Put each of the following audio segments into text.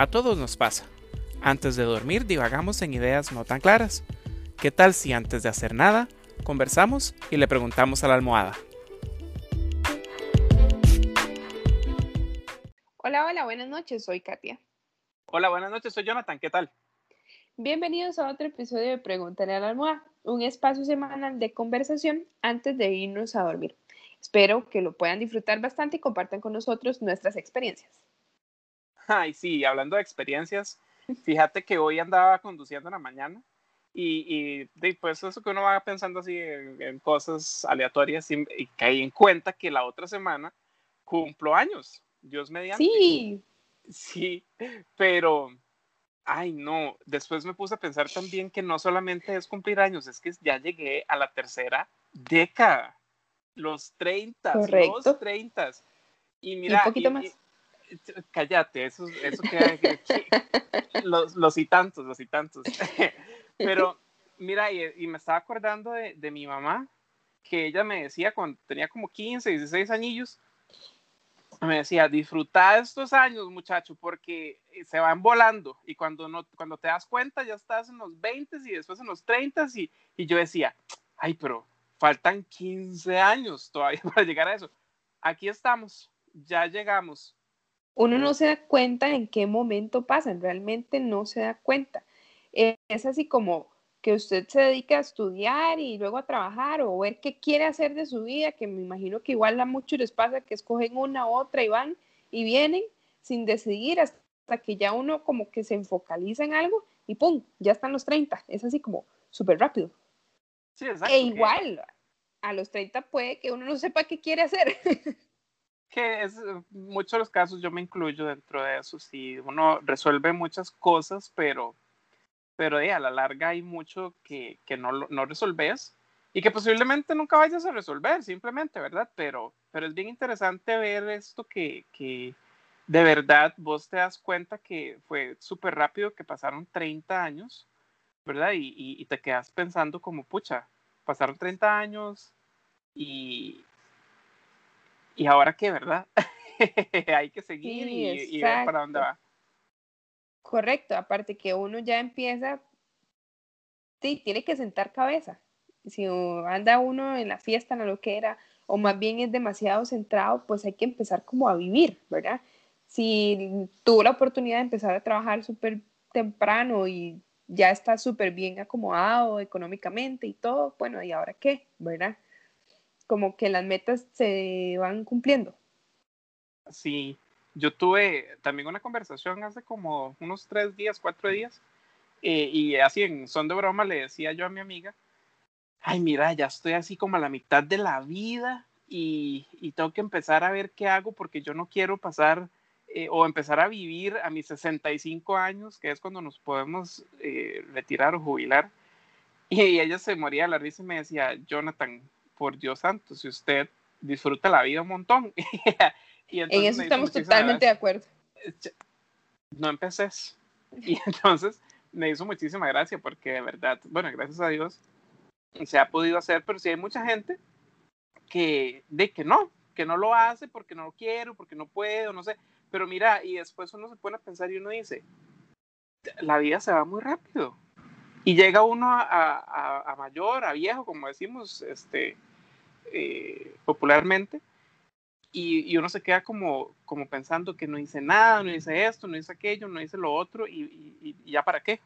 A todos nos pasa. Antes de dormir divagamos en ideas no tan claras. ¿Qué tal si antes de hacer nada, conversamos y le preguntamos a la almohada? Hola, hola, buenas noches, soy Katia. Hola, buenas noches, soy Jonathan, ¿qué tal? Bienvenidos a otro episodio de Pregúntale a la almohada, un espacio semanal de conversación antes de irnos a dormir. Espero que lo puedan disfrutar bastante y compartan con nosotros nuestras experiencias. Ay, sí, hablando de experiencias, fíjate que hoy andaba conduciendo en la mañana y, y pues eso que uno va pensando así en, cosas aleatorias y, y, caí en cuenta que la otra semana cumplo años, Dios mediante. Sí. Sí, pero, ay no, después me puse a pensar también que no solamente es cumplir años, es que ya llegué a la tercera década, los 30, los 30. Y mira, un poquito más cállate, eso, eso que, los, los y tantos, los y tantos. Pero mira, y, me estaba acordando de, de, mi mamá, que ella me decía cuando tenía como 15, 16 añillos, me decía, disfruta estos años, muchacho, porque se van volando y cuando, no, cuando te das cuenta ya estás en los 20 y después en los 30 y, y yo decía, ay, pero faltan 15 años todavía para llegar a eso. Aquí estamos, ya llegamos uno no se da cuenta en qué momento pasan, realmente no se da cuenta. Es así como que usted se dedica a estudiar y luego a trabajar o ver qué quiere hacer de su vida, que me imagino que igual a muchos les pasa que escogen una u otra y van y vienen sin decidir hasta que ya uno como que se enfocaliza en algo y ¡pum! Ya están los 30. Es así como súper rápido. Sí, exacto. E igual, a los 30 puede que uno no sepa qué quiere hacer. que es eh, muchos los casos yo me incluyo dentro de eso, si uno resuelve muchas cosas, pero, pero a la larga hay mucho que, que no, no resolves y que posiblemente nunca vayas a resolver, simplemente, ¿verdad? Pero, pero es bien interesante ver esto que, que de verdad vos te das cuenta que fue súper rápido, que pasaron 30 años, ¿verdad? Y, y, y te quedas pensando como, pucha, pasaron 30 años y, ¿y ahora qué, verdad? Hay que seguir y, ver para dónde va. Correcto, aparte que uno ya empieza, sí, tiene que sentar cabeza. Si anda uno en la fiesta, en lo que era, o más bien es demasiado centrado, pues hay que empezar como a vivir, ¿verdad? Si tuvo la oportunidad de empezar a trabajar súper temprano y ya está súper bien acomodado económicamente y todo, bueno, ¿y ahora qué? ¿Verdad? Como que las metas se van cumpliendo. Sí, yo tuve también una conversación hace como unos tres días, cuatro días, eh, y así en son de broma le decía yo a mi amiga, ay mira, ya estoy así como a la mitad de la vida y, y tengo que empezar a ver qué hago porque yo no quiero pasar eh, o empezar a vivir a mis 65 años, que es cuando nos podemos eh, retirar o jubilar. Y ella se moría de la risa y me decía, Jonathan, por Dios santo, si usted disfruta la vida un montón. y en eso estamos totalmente de acuerdo. No empeces. Y entonces me hizo muchísima gracia porque de verdad, bueno, gracias a Dios se ha podido hacer, pero sí hay mucha gente que de que no, que no lo hace porque no lo quiero, porque no puedo, no sé. Pero mira, y después uno se pone a pensar y uno dice, la vida se va muy rápido. Y llega uno a, a, a mayor, a viejo, como decimos, este, eh, popularmente, y, y, uno se queda como, como pensando que no hice nada, no hice esto, no hice aquello, no hice lo otro, y, y, y ya para qué,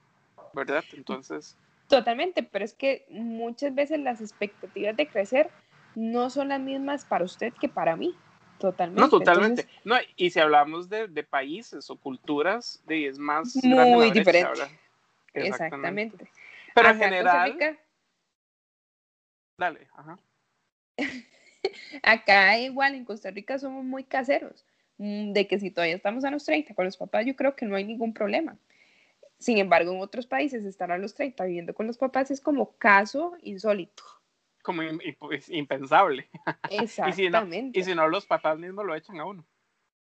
¿verdad? Entonces... Totalmente, pero es que muchas veces las expectativas de crecer no son las mismas para usted que para mí. Totalmente. No, totalmente. no, y si hablamos de, de, países o culturas, de, es más muy diferente. Exactamente. Pero en general. Dale, ajá. Acá igual en Costa Rica somos muy caseros, mm, de que si todavía estamos a los 30 con los papás, yo creo que no hay ningún problema. Sin embargo, en otros países estar a los 30 viviendo con los papás es como caso insólito. Como pues, impensable. Exactamente. y, si no, los papás mismos lo echan a uno.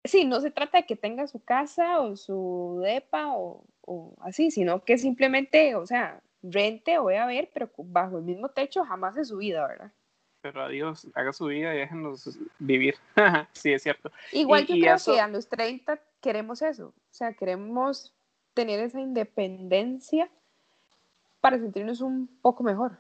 Sí, no se trata de que tenga su casa o su depa o, o así, sino que simplemente, o sea, rente o voy a ver, pero bajo el mismo techo jamás en su vida, ¿verdad? Pero adiós, haga su vida y déjenos vivir. sí, es cierto. Igual yo creo que a los 30 queremos eso, o sea, queremos tener esa independencia para sentirnos un poco mejor.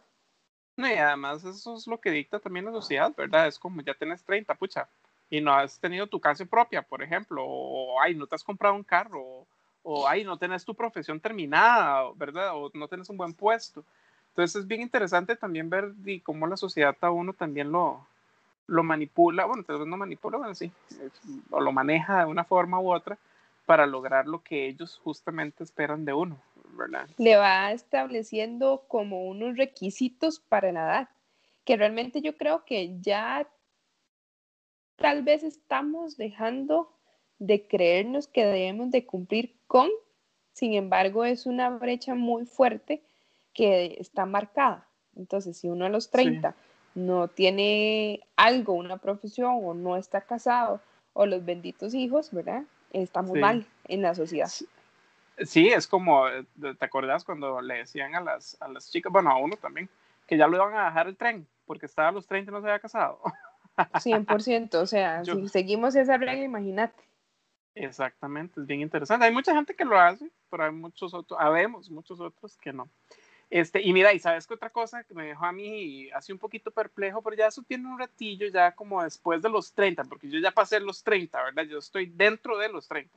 No, y además eso es lo que dicta también la sociedad, ¿verdad? Es como ya tienes 30, pucha, y no has tenido tu casa propia, por ejemplo, o ay, no te has comprado un carro, o, o ay, no tenés tu profesión terminada, ¿verdad? O no tienes un buen puesto. Entonces es bien interesante también ver cómo la sociedad a uno también lo, lo manipula, bueno, tal vez no manipula, bueno, sí, o lo maneja de una forma u otra para lograr lo que ellos justamente esperan de uno, ¿verdad? Le va estableciendo como unos requisitos para la edad, que realmente yo creo que ya tal vez estamos dejando de creernos que debemos de cumplir con, sin embargo es una brecha muy fuerte que está marcada. Entonces, si uno a los 30 no tiene algo, una profesión, o no está casado, o los benditos hijos, ¿verdad? Estamos mal en la sociedad. Sí, es como, eh, ¿te acordás cuando le decían a las, a las chicas, bueno, a uno también, que ya lo iban a dejar el tren porque estaba a los 30 y no se había casado? 100%, o sea, si seguimos esa regla, imagínate. Exactamente, es bien interesante. Hay mucha gente que lo hace, pero hay muchos otros, habemos muchos otros que no. Este, y mira, y sabes que otra cosa que me dejó a mí así un poquito perplejo, pero ya eso tiene un ratillo, ya como después de los 30, porque yo ya pasé los 30, ¿verdad? Yo estoy dentro de los 30.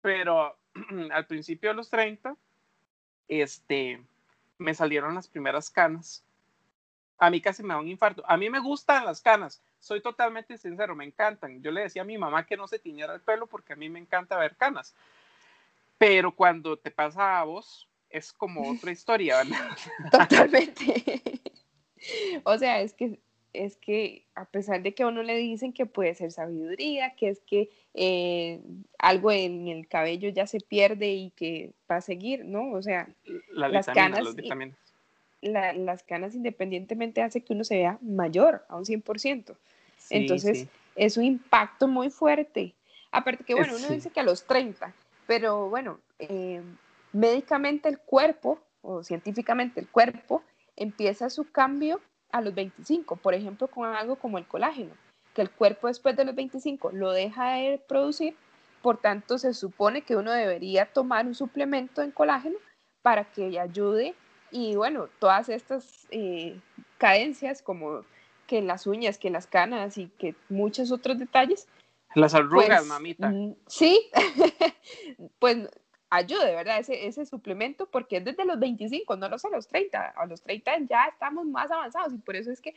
Pero al principio de los 30, este, me salieron las primeras canas. A mí casi me da un infarto. A mí me gustan las canas, soy totalmente sincero, me encantan. Yo le decía a mi mamá que no se tiñera el pelo porque a mí me encanta ver canas. Pero cuando te pasa a vos, es como otra historia, ¿verdad? Totalmente. o sea, es que, es que a pesar de que a uno le dicen que puede ser sabiduría, que es que eh, algo en el cabello ya se pierde y que va a seguir, ¿no? O sea, las canas, las canas independientemente hace que uno se vea mayor a un 100%. Entonces, es un impacto muy fuerte. Aparte que, bueno, uno dice que a los 30, pero bueno, eh, médicamente el cuerpo, o científicamente el cuerpo, empieza su cambio a los 25, por ejemplo, con algo como el colágeno, que el cuerpo después de los 25 lo deja de producir, por tanto se supone que uno debería tomar un suplemento en colágeno para que ayude y bueno, todas estas eh, cadencias como que las uñas, que las canas y que muchos otros detalles. Las arrugas, pues, mamita. Mm, sí, pues ayude, ¿verdad? Ese, ese suplemento, porque es desde los 25, no los a los 30. A los 30 ya estamos más avanzados y por eso es que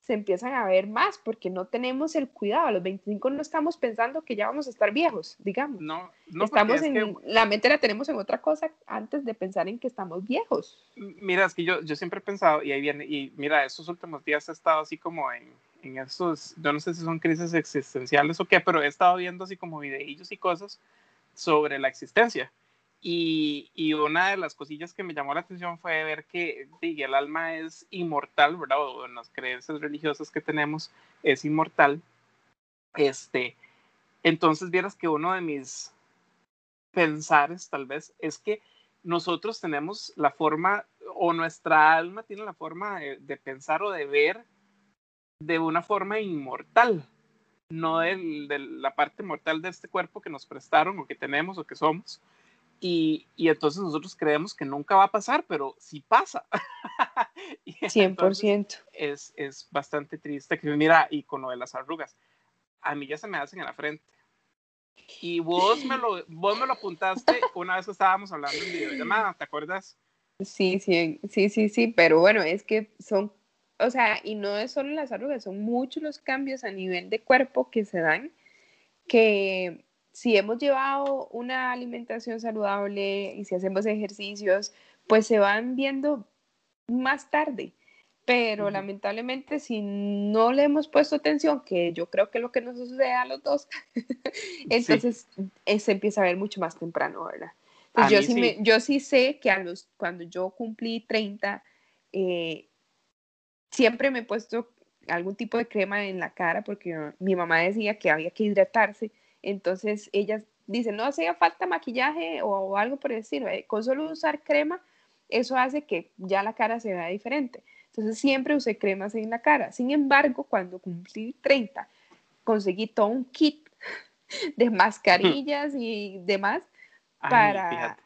se empiezan a ver más, porque no tenemos el cuidado. A los 25 no estamos pensando que ya vamos a estar viejos, digamos. No, no estamos en, la mente la tenemos en otra cosa antes de pensar en que estamos viejos. Mira, es que yo, yo siempre he pensado, y ahí viene, y mira, estos últimos días he estado así como en, en esos, yo no sé si son crisis existenciales o qué, pero he estado viendo así como videillos y cosas sobre la existencia. Y, y, una de las cosillas que me llamó la atención fue ver que el alma es inmortal, ¿verdad? O en las creencias religiosas que tenemos es inmortal. Este, entonces vieras que uno de mis pensares tal vez es que nosotros tenemos la forma, o nuestra alma tiene la forma de, de pensar o de ver de una forma inmortal, no de la parte mortal de este cuerpo que nos prestaron o que tenemos o que somos, y, y, entonces nosotros creemos que nunca va a pasar, pero sí pasa. 100%. Es, es bastante triste que mira, y con lo de las arrugas, a mí ya se me hacen en la frente. Y vos me lo, vos me lo apuntaste una vez que estábamos hablando en videollamada, ¿te acuerdas? Sí, sí, sí, sí, sí, pero bueno, es que son, o sea, y no es solo las arrugas, son muchos los cambios a nivel de cuerpo que se dan que si hemos llevado una alimentación saludable y si hacemos ejercicios, pues se van viendo más tarde. Pero lamentablemente si no le hemos puesto atención, que yo creo que es lo que nos sucede a los dos, entonces eh, se empieza a ver mucho más temprano, ¿verdad? yo, sí, yo sí sé que a los, cuando yo cumplí 30, eh, siempre me he puesto algún tipo de crema en la cara porque mi mamá decía que había que hidratarse entonces ellas dicen, no hacía falta maquillaje o, algo por el estilo. Eh, con solo usar crema, eso hace que ya la cara se vea diferente. Entonces siempre usé cremas en la cara. Sin embargo, cuando cumplí 30, conseguí todo un kit de mascarillas y demás para,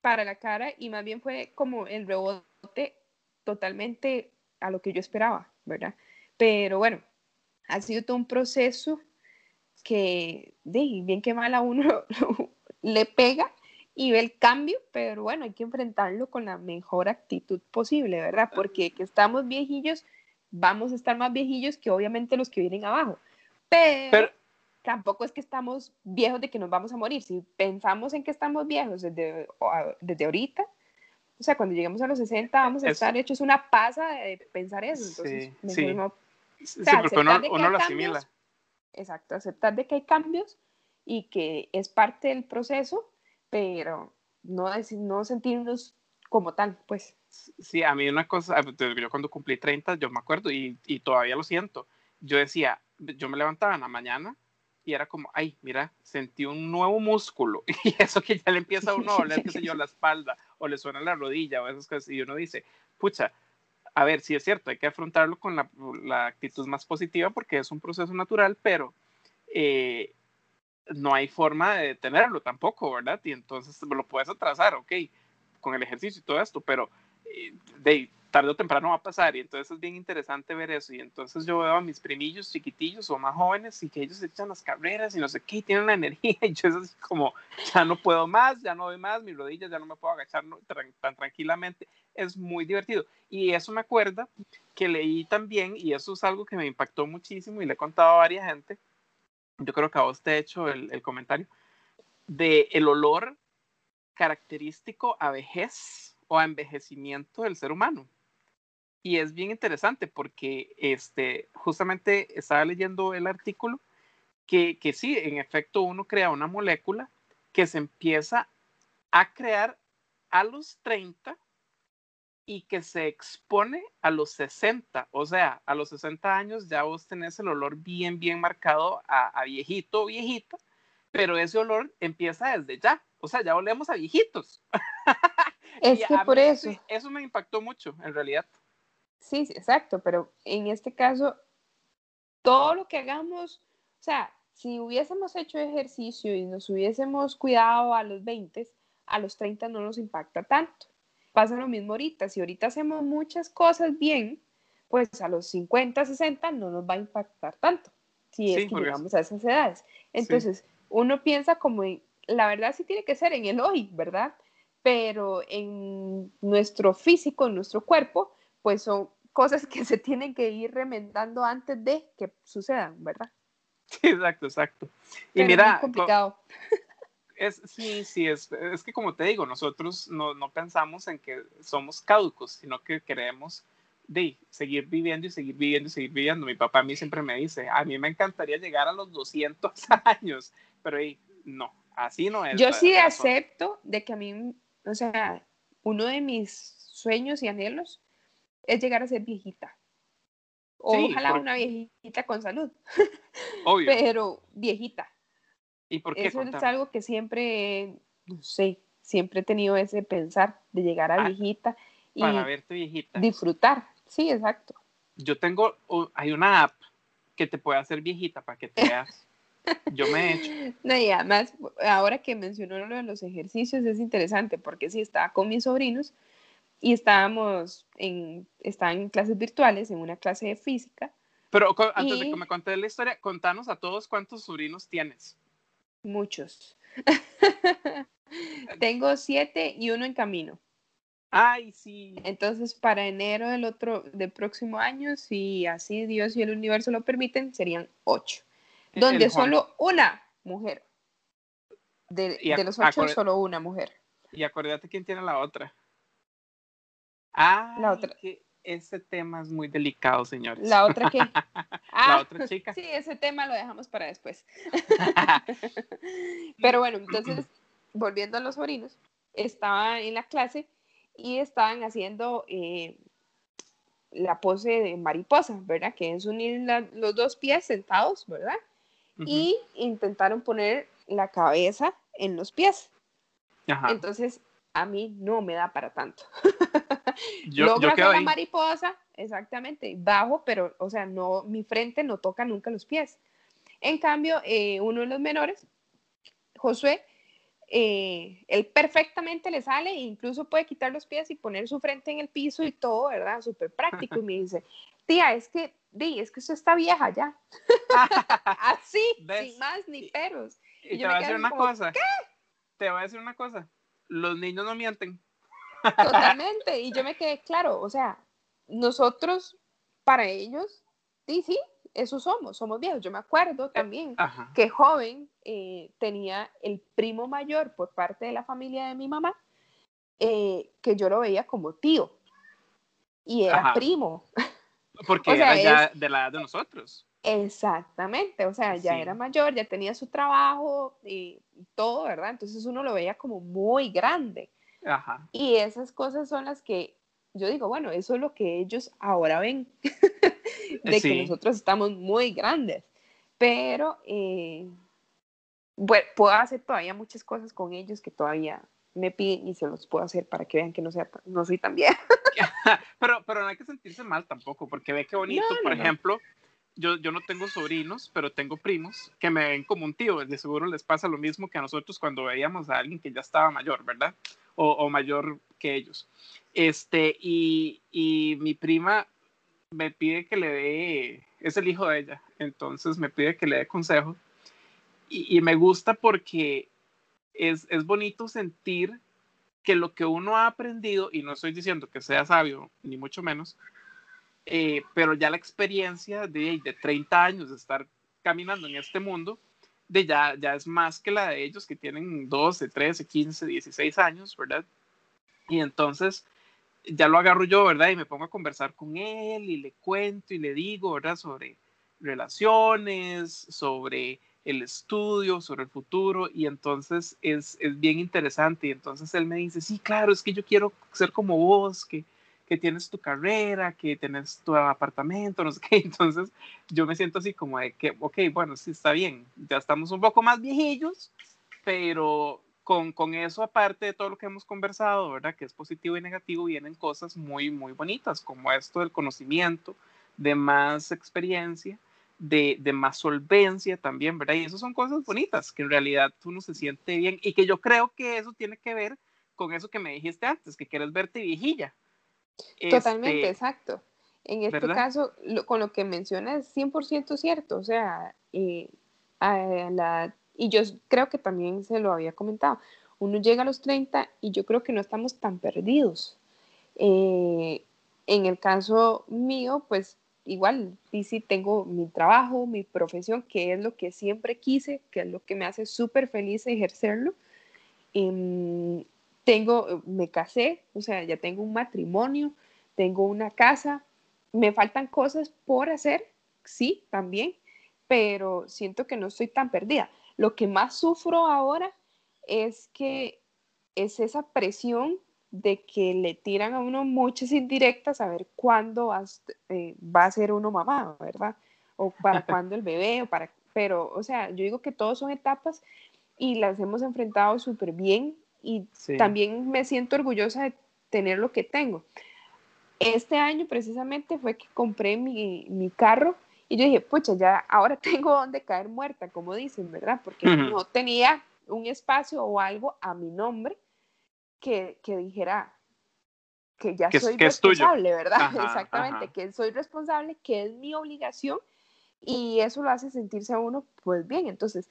para la cara y más bien fue como el rebote totalmente a lo que yo esperaba, ¿verdad? Pero bueno, ha sido todo un proceso que, bien que mal a uno le pega y ve el cambio, pero bueno, hay que enfrentarlo con la mejor actitud posible, ¿verdad? Porque que estamos viejillos, vamos a estar más viejillos que obviamente los que vienen abajo. Pero, tampoco es que estamos viejos de que nos vamos a morir. Si pensamos en que estamos viejos desde, desde ahorita, o sea, cuando lleguemos a los 60 vamos a estar hechos una pasa de pensar eso. Entonces, sí, sí. sí, porque uno, uno lo asimila. Exacto, aceptar de que hay cambios y que es parte del proceso pero no, no sentirnos como tal, pues. Sí, a mí una cosa, yo cuando cumplí 30, yo me acuerdo y, y todavía lo siento, yo decía, yo me levantaba en la mañana y era como, ay, mira, sentí un nuevo músculo y eso que ya le empieza a uno a doler, qué sé yo, la espalda o le suena la rodilla o esas cosas y uno dice, pucha, a ver, sí es cierto, hay que afrontarlo con la, actitud más positiva porque es un proceso natural, pero eh, no hay forma de detenerlo tampoco, ¿verdad? Y entonces lo puedes atrasar, ok, con el ejercicio y todo esto, pero eh, tarde o temprano va a pasar y entonces es bien interesante ver eso y entonces yo veo a mis primillos chiquitillos o más jóvenes y que ellos echan las carreras y no sé qué, y tienen la energía y yo es así como, ya no puedo más, ya no doy más, mis rodillas ya no me puedo agachar tan tranquilamente, es muy divertido y eso me acuerda que leí también y eso es algo que me impactó muchísimo y le he contado a varias gente, yo creo que a vos te he hecho el, comentario, de el olor característico a vejez o a envejecimiento del ser humano. Y es bien interesante porque este, justamente estaba leyendo el artículo que, que sí, en efecto uno crea una molécula que se empieza a crear a los 30 y que se expone a los 60, o sea, a los 60 años ya vos tenés el olor bien, bien marcado a, viejito o viejita, pero ese olor empieza desde ya, o sea, ya olemos a viejitos. Es que por eso. eso me impactó mucho, en realidad. Sí, sí, exacto, pero en este caso, todo lo que hagamos, o sea, si hubiésemos hecho ejercicio y nos hubiésemos cuidado a los 20, a los 30 no nos impacta tanto pasa lo mismo ahorita. Si ahorita hacemos muchas cosas bien, pues a los 50, 60 no nos va a impactar tanto, si es que llegamos a esas edades. Entonces, uno piensa como, la verdad sí tiene que ser en el hoy, ¿verdad? Pero en nuestro físico, en nuestro cuerpo, pues son cosas que se tienen que ir remendando antes de que sucedan, ¿verdad? Sí, exacto, exacto. Y mira, es complicado. sí, sí, es, es que como te digo, nosotros no, no pensamos en que somos caducos, sino que queremos de seguir viviendo y seguir viviendo y seguir viviendo. Mi papá a mí siempre me dice, a mí me encantaría llegar a los 200 años, pero no, así no es. Yo sí acepto de que a mí, o sea, uno de mis sueños y anhelos es llegar a ser viejita. ojalá una viejita con salud. Obvio. pero viejita. ¿Y por qué? Eso es algo que siempre, no sé, siempre he tenido ese pensar de llegar a ah, viejita y para verte viejita. disfrutar. Sí, exacto. Yo tengo, hay una app que te puede hacer viejita para que te veas. Yo me he hecho. No, y además, ahora que mencionó lo de los ejercicios, es interesante porque sí, estaba con mis sobrinos y estábamos en, estaban en clases virtuales, en una clase de física. Pero antes de que me contes la historia, contanos a todos cuántos sobrinos tienes. Muchos. Tengo siete y uno en camino. Ay, sí. Entonces, para enero del otro, del próximo año, si así Dios y el universo lo permiten, serían ocho. E-, donde solo una mujer. De, los ocho, solo una mujer. Y acuérdate quién tiene la otra. Ah, la otra. Que ese tema es muy delicado, señores. La otra que. la otra chica. Sí, ese tema lo dejamos para después. Pero bueno, entonces, volviendo a los sobrinos, estaba en la clase y estaban haciendo eh, la pose de mariposa, ¿verdad? Que es unir los dos pies sentados, ¿verdad? Y intentaron poner la cabeza en los pies. Entonces, a mí no me da para tanto. yo, Logro hacer la mariposa, exactamente, bajo, pero, o sea, no, mi frente no toca nunca los pies. En cambio, eh, uno de los menores, Josué, eh, él perfectamente le sale e incluso puede quitar los pies y poner su frente en el piso y todo, ¿verdad? Súper práctico. Y me dice, tía, es que, di, es que usted está vieja ya. Así, sin más ni peros. Y, te voy a decir una cosa. ¿Qué? Te voy a decir una cosa. Los niños no mienten. Totalmente. Y yo me quedé claro, o sea, nosotros, para ellos, sí, sí, eso somos, somos viejos. Yo me acuerdo eh, también que joven eh, tenía el primo mayor por parte de la familia de mi mamá, eh, que yo lo veía como tío. Y era primo. Porque era ya de la edad de nosotros. Exactamente, o sea, ya era mayor, ya tenía su trabajo y todo, ¿verdad? Entonces uno lo veía como muy grande. Ajá. Y esas cosas son las que yo digo, bueno, eso es lo que ellos ahora ven, de que nosotros estamos muy grandes, pero eh, bueno, puedo hacer todavía muchas cosas con ellos que todavía me piden y se los puedo hacer para que vean que no, sea, no soy tan bien. pero, pero no hay que sentirse mal tampoco, porque ve qué bonito, por ejemplo, yo, yo no tengo sobrinos, pero tengo primos que me ven como un tío, de seguro les pasa lo mismo que a nosotros cuando veíamos a alguien que ya estaba mayor, ¿verdad? O, o mayor que ellos. Este, y, y mi prima me pide que le dé, es el hijo de ella, entonces me pide que le dé consejo. Y, y me gusta porque es, es bonito sentir que lo que uno ha aprendido, y no estoy diciendo que sea sabio, ni mucho menos, eh, pero ya la experiencia de, de 30 años de estar caminando en este mundo, de ya, ya es más que la de ellos que tienen 12, 13, 15, 16 años, ¿verdad? Y entonces ya lo agarro yo, ¿verdad? Y me pongo a conversar con él y le cuento y le digo, ¿verdad? Sobre relaciones, sobre el estudio, sobre el futuro, y entonces es, es bien interesante. Y entonces él me dice, sí, claro, es que yo quiero ser como vos, que, que tienes tu carrera, que tienes tu apartamento, no sé qué. Entonces yo me siento así como de que, ok, bueno, sí está bien, ya estamos un poco más viejillos, pero con, con, eso, aparte de todo lo que hemos conversado, ¿verdad? Que es positivo y negativo, vienen cosas muy, muy bonitas, como esto del conocimiento, de más experiencia, de, de más solvencia también, ¿verdad? Y eso son cosas bonitas, que en realidad uno se siente bien y que yo creo que eso tiene que ver con eso que me dijiste antes, que quieres verte viejilla. Totalmente, este, exacto. En este caso, con lo que mencionas, es 100% cierto, o sea, eh, a la y yo creo que también se lo había comentado, uno llega a los 30 y yo creo que no estamos tan perdidos. Eh, en el caso mío, pues igual, sí, tengo mi trabajo, mi profesión, que es lo que siempre quise, que es lo que me hace súper feliz ejercerlo. Em, tengo, me casé, o sea, ya tengo un matrimonio, tengo una casa, me faltan cosas por hacer, sí, también, pero siento que no estoy tan perdida. Lo que más sufro ahora es que es esa presión de que le tiran a uno muchas indirectas a ver cuándo eh, va a ser uno mamá, ¿verdad? O para cuándo el bebé, o para, pero, o sea, yo digo que todos son etapas y las hemos enfrentado súper bien y también me siento orgullosa de tener lo que tengo. Este año precisamente fue que compré mi, mi carro y yo dije, pucha, ya ahora tengo donde caer muerta, como dicen, ¿verdad? Porque no tenía un espacio o algo a mi nombre que, que dijera que ya soy responsable, ¿verdad? Exactamente, que soy responsable, que es mi obligación y eso lo hace sentirse a uno pues bien. Entonces,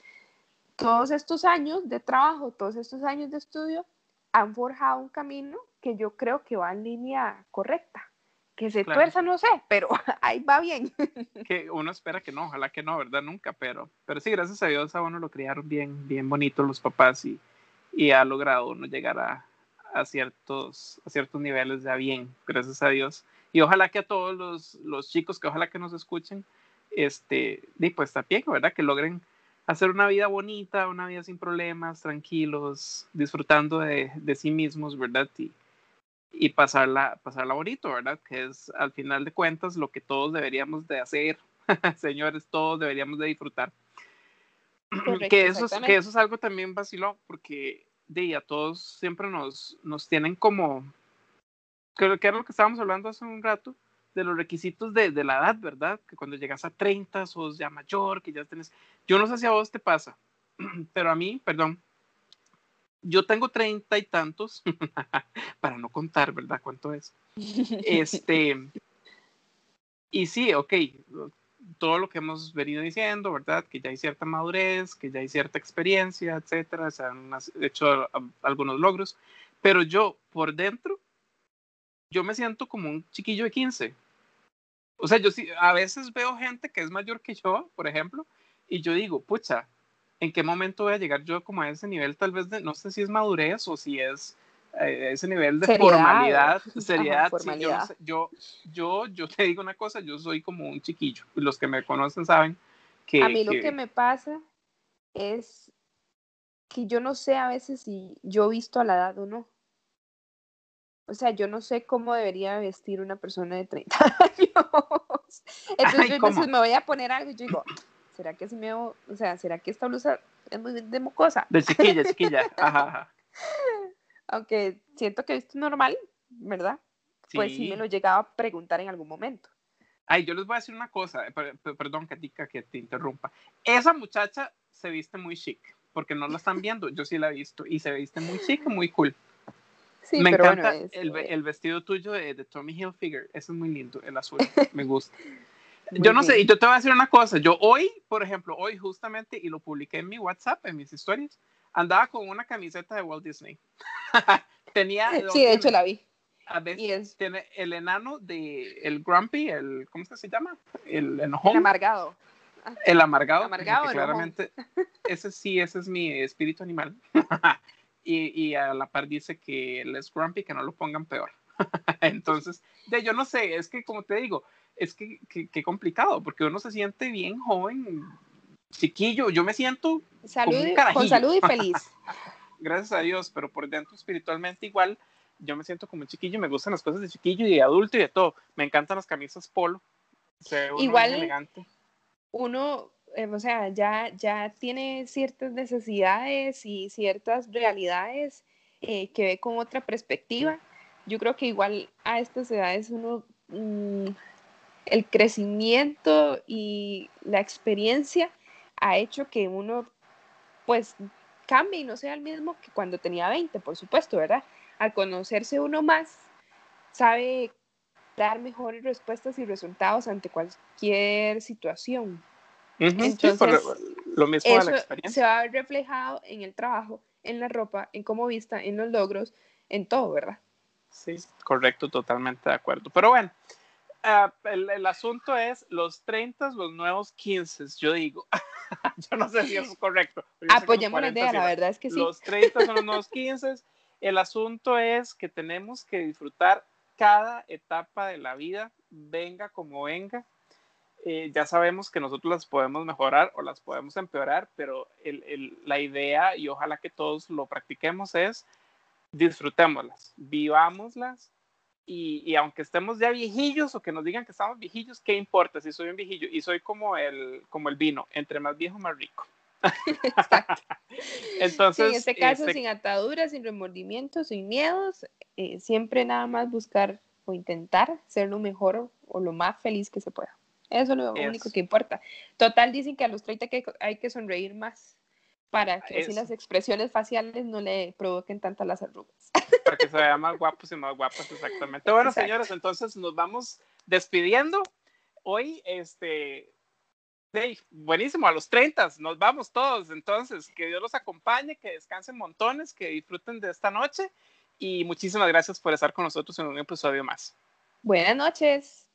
todos estos años de trabajo, todos estos años de estudio han forjado un camino que yo creo que va en línea correcta. Que se tuerza, no sé, pero ahí va bien. Que uno espera que no, ojalá que no, ¿verdad? Nunca, pero, pero sí, gracias a Dios a uno lo criaron bien, bien bonito los papás y, y ha logrado uno llegar a, a, ciertos, a ciertos niveles ya bien, gracias a Dios. Y ojalá que a todos los, los chicos que ojalá que nos escuchen, este, y pues también, ¿verdad? Que logren hacer una vida bonita, una vida sin problemas, tranquilos, disfrutando de, de sí mismos, ¿verdad? Y, y pasarla, pasarla bonito, ¿verdad? Que es al final de cuentas lo que todos deberíamos de hacer, señores, todos deberíamos de disfrutar. que, eso es, que eso es algo también vaciló, porque de a todos siempre nos, nos tienen como, creo que era lo que estábamos hablando hace un rato, de los requisitos de, de, la edad, ¿verdad? Que cuando llegas a 30 sos ya mayor, que ya tenés... Yo no sé si a vos te pasa, pero a mí, perdón, yo tengo treinta y tantos, para no contar, ¿verdad? ¿Cuánto es? Este, y sí, ok, todo lo que hemos venido diciendo, ¿verdad? Que ya hay cierta madurez, que ya hay cierta experiencia, etcétera, se han hecho algunos logros, pero yo por dentro, yo me siento como un chiquillo de 15. O sea, yo sí, a veces veo gente que es mayor que yo, por ejemplo, y yo digo, pucha, ¿en qué momento voy a llegar yo como a ese nivel? Tal vez de, no sé si es madurez o si es eh, ese nivel de formalidad, seriedad. yo, yo, yo, te digo una cosa, yo soy como un chiquillo. Los que me conocen saben que... A mí lo que me pasa es que yo no sé a veces si yo he visto a la edad o no. O sea, yo no sé cómo debería vestir una persona de 30 años. Entonces, me voy a poner algo y yo digo, ¿será que si me o sea, será que esta blusa es muy de mocosa? De chiquilla, chiquilla. Ajá, Aunque siento que esto es normal, ¿verdad? Pues sí me lo llegaba a preguntar en algún momento. Ay, yo les voy a decir una cosa, eh, perdón, Katika, que te interrumpa. Esa muchacha se viste muy chic, porque no la están viendo, yo sí la he visto, y se viste muy chic, muy cool. Sí, me encanta el, eh el, vestido tuyo de, de Tommy Hilfiger, eso es muy lindo, el azul, me gusta. yo no sé, y yo te voy a decir una cosa, yo hoy, por ejemplo, hoy justamente, y lo publiqué en mi WhatsApp, en mis historias, andaba con una camiseta de Walt Disney. Tenía... Sí, de hecho la vi. A veces tiene el enano de el grumpy, el ¿cómo se llama? El enojón. El amargado. El amargado. amargado claramente. Ese sí, ese es mi espíritu animal. Y, y, a la par dice que él es grumpy, que no lo pongan peor. Entonces, de, yo no sé, es que como te digo, es que, que, complicado, porque uno se siente bien joven, chiquillo, yo me siento salud, con salud y feliz. Gracias a Dios, pero por dentro espiritualmente igual, yo me siento como chiquillo, me gustan las cosas de chiquillo y de adulto y de todo. Me encantan las camisas polo. igual elegante. uno, eh, o sea, ya, ya tiene ciertas necesidades y ciertas realidades eh, que ve con otra perspectiva. Yo creo que igual a estas edades uno, mm, el crecimiento y la experiencia ha hecho que uno pues cambie y no sea el mismo que cuando tenía 20, por supuesto, ¿verdad? Al conocerse uno más, sabe dar mejores respuestas y resultados ante cualquier situación. Entonces, lo mismo eso la experiencia. se va a ver reflejado en el trabajo, en la ropa, en cómo vista, en los logros, en todo, ¿verdad? Sí, correcto, totalmente de acuerdo. Pero bueno, uh, el, el, asunto es los 30, los nuevos 15, yo digo. yo no sé si eso es correcto. Apoyemos la idea, la verdad es que sí. Los 30 son los nuevos 15. El asunto es que tenemos que disfrutar cada etapa de la vida, venga como venga. Eh, ya sabemos que nosotros las podemos mejorar o las podemos empeorar, pero el, el, la idea, y ojalá que todos lo practiquemos, es disfrutémoslas, vivámoslas y, aunque estemos ya viejillos o que nos digan que estamos viejillos, ¿qué importa si soy un viejillo? Y soy como el, como el vino, entre más viejo, más rico. Exacto. Entonces, en este caso, este sin ataduras, sin remordimientos, sin miedos, eh, siempre nada más buscar o intentar ser lo mejor o lo más feliz que se pueda. Eso es lo único que importa. Total, dicen que a los 30 que hay que sonreír más para que así las expresiones faciales no le provoquen tantas las arrugas. Para que se vea más guapos y más guapas, exactamente. Bueno, señores, entonces nos vamos despidiendo. Hoy, este, hey, buenísimo, a los 30 nos vamos todos. Entonces, que Dios los acompañe, que descansen montones, que disfruten de esta noche y muchísimas gracias por estar con nosotros en un episodio más. Buenas noches.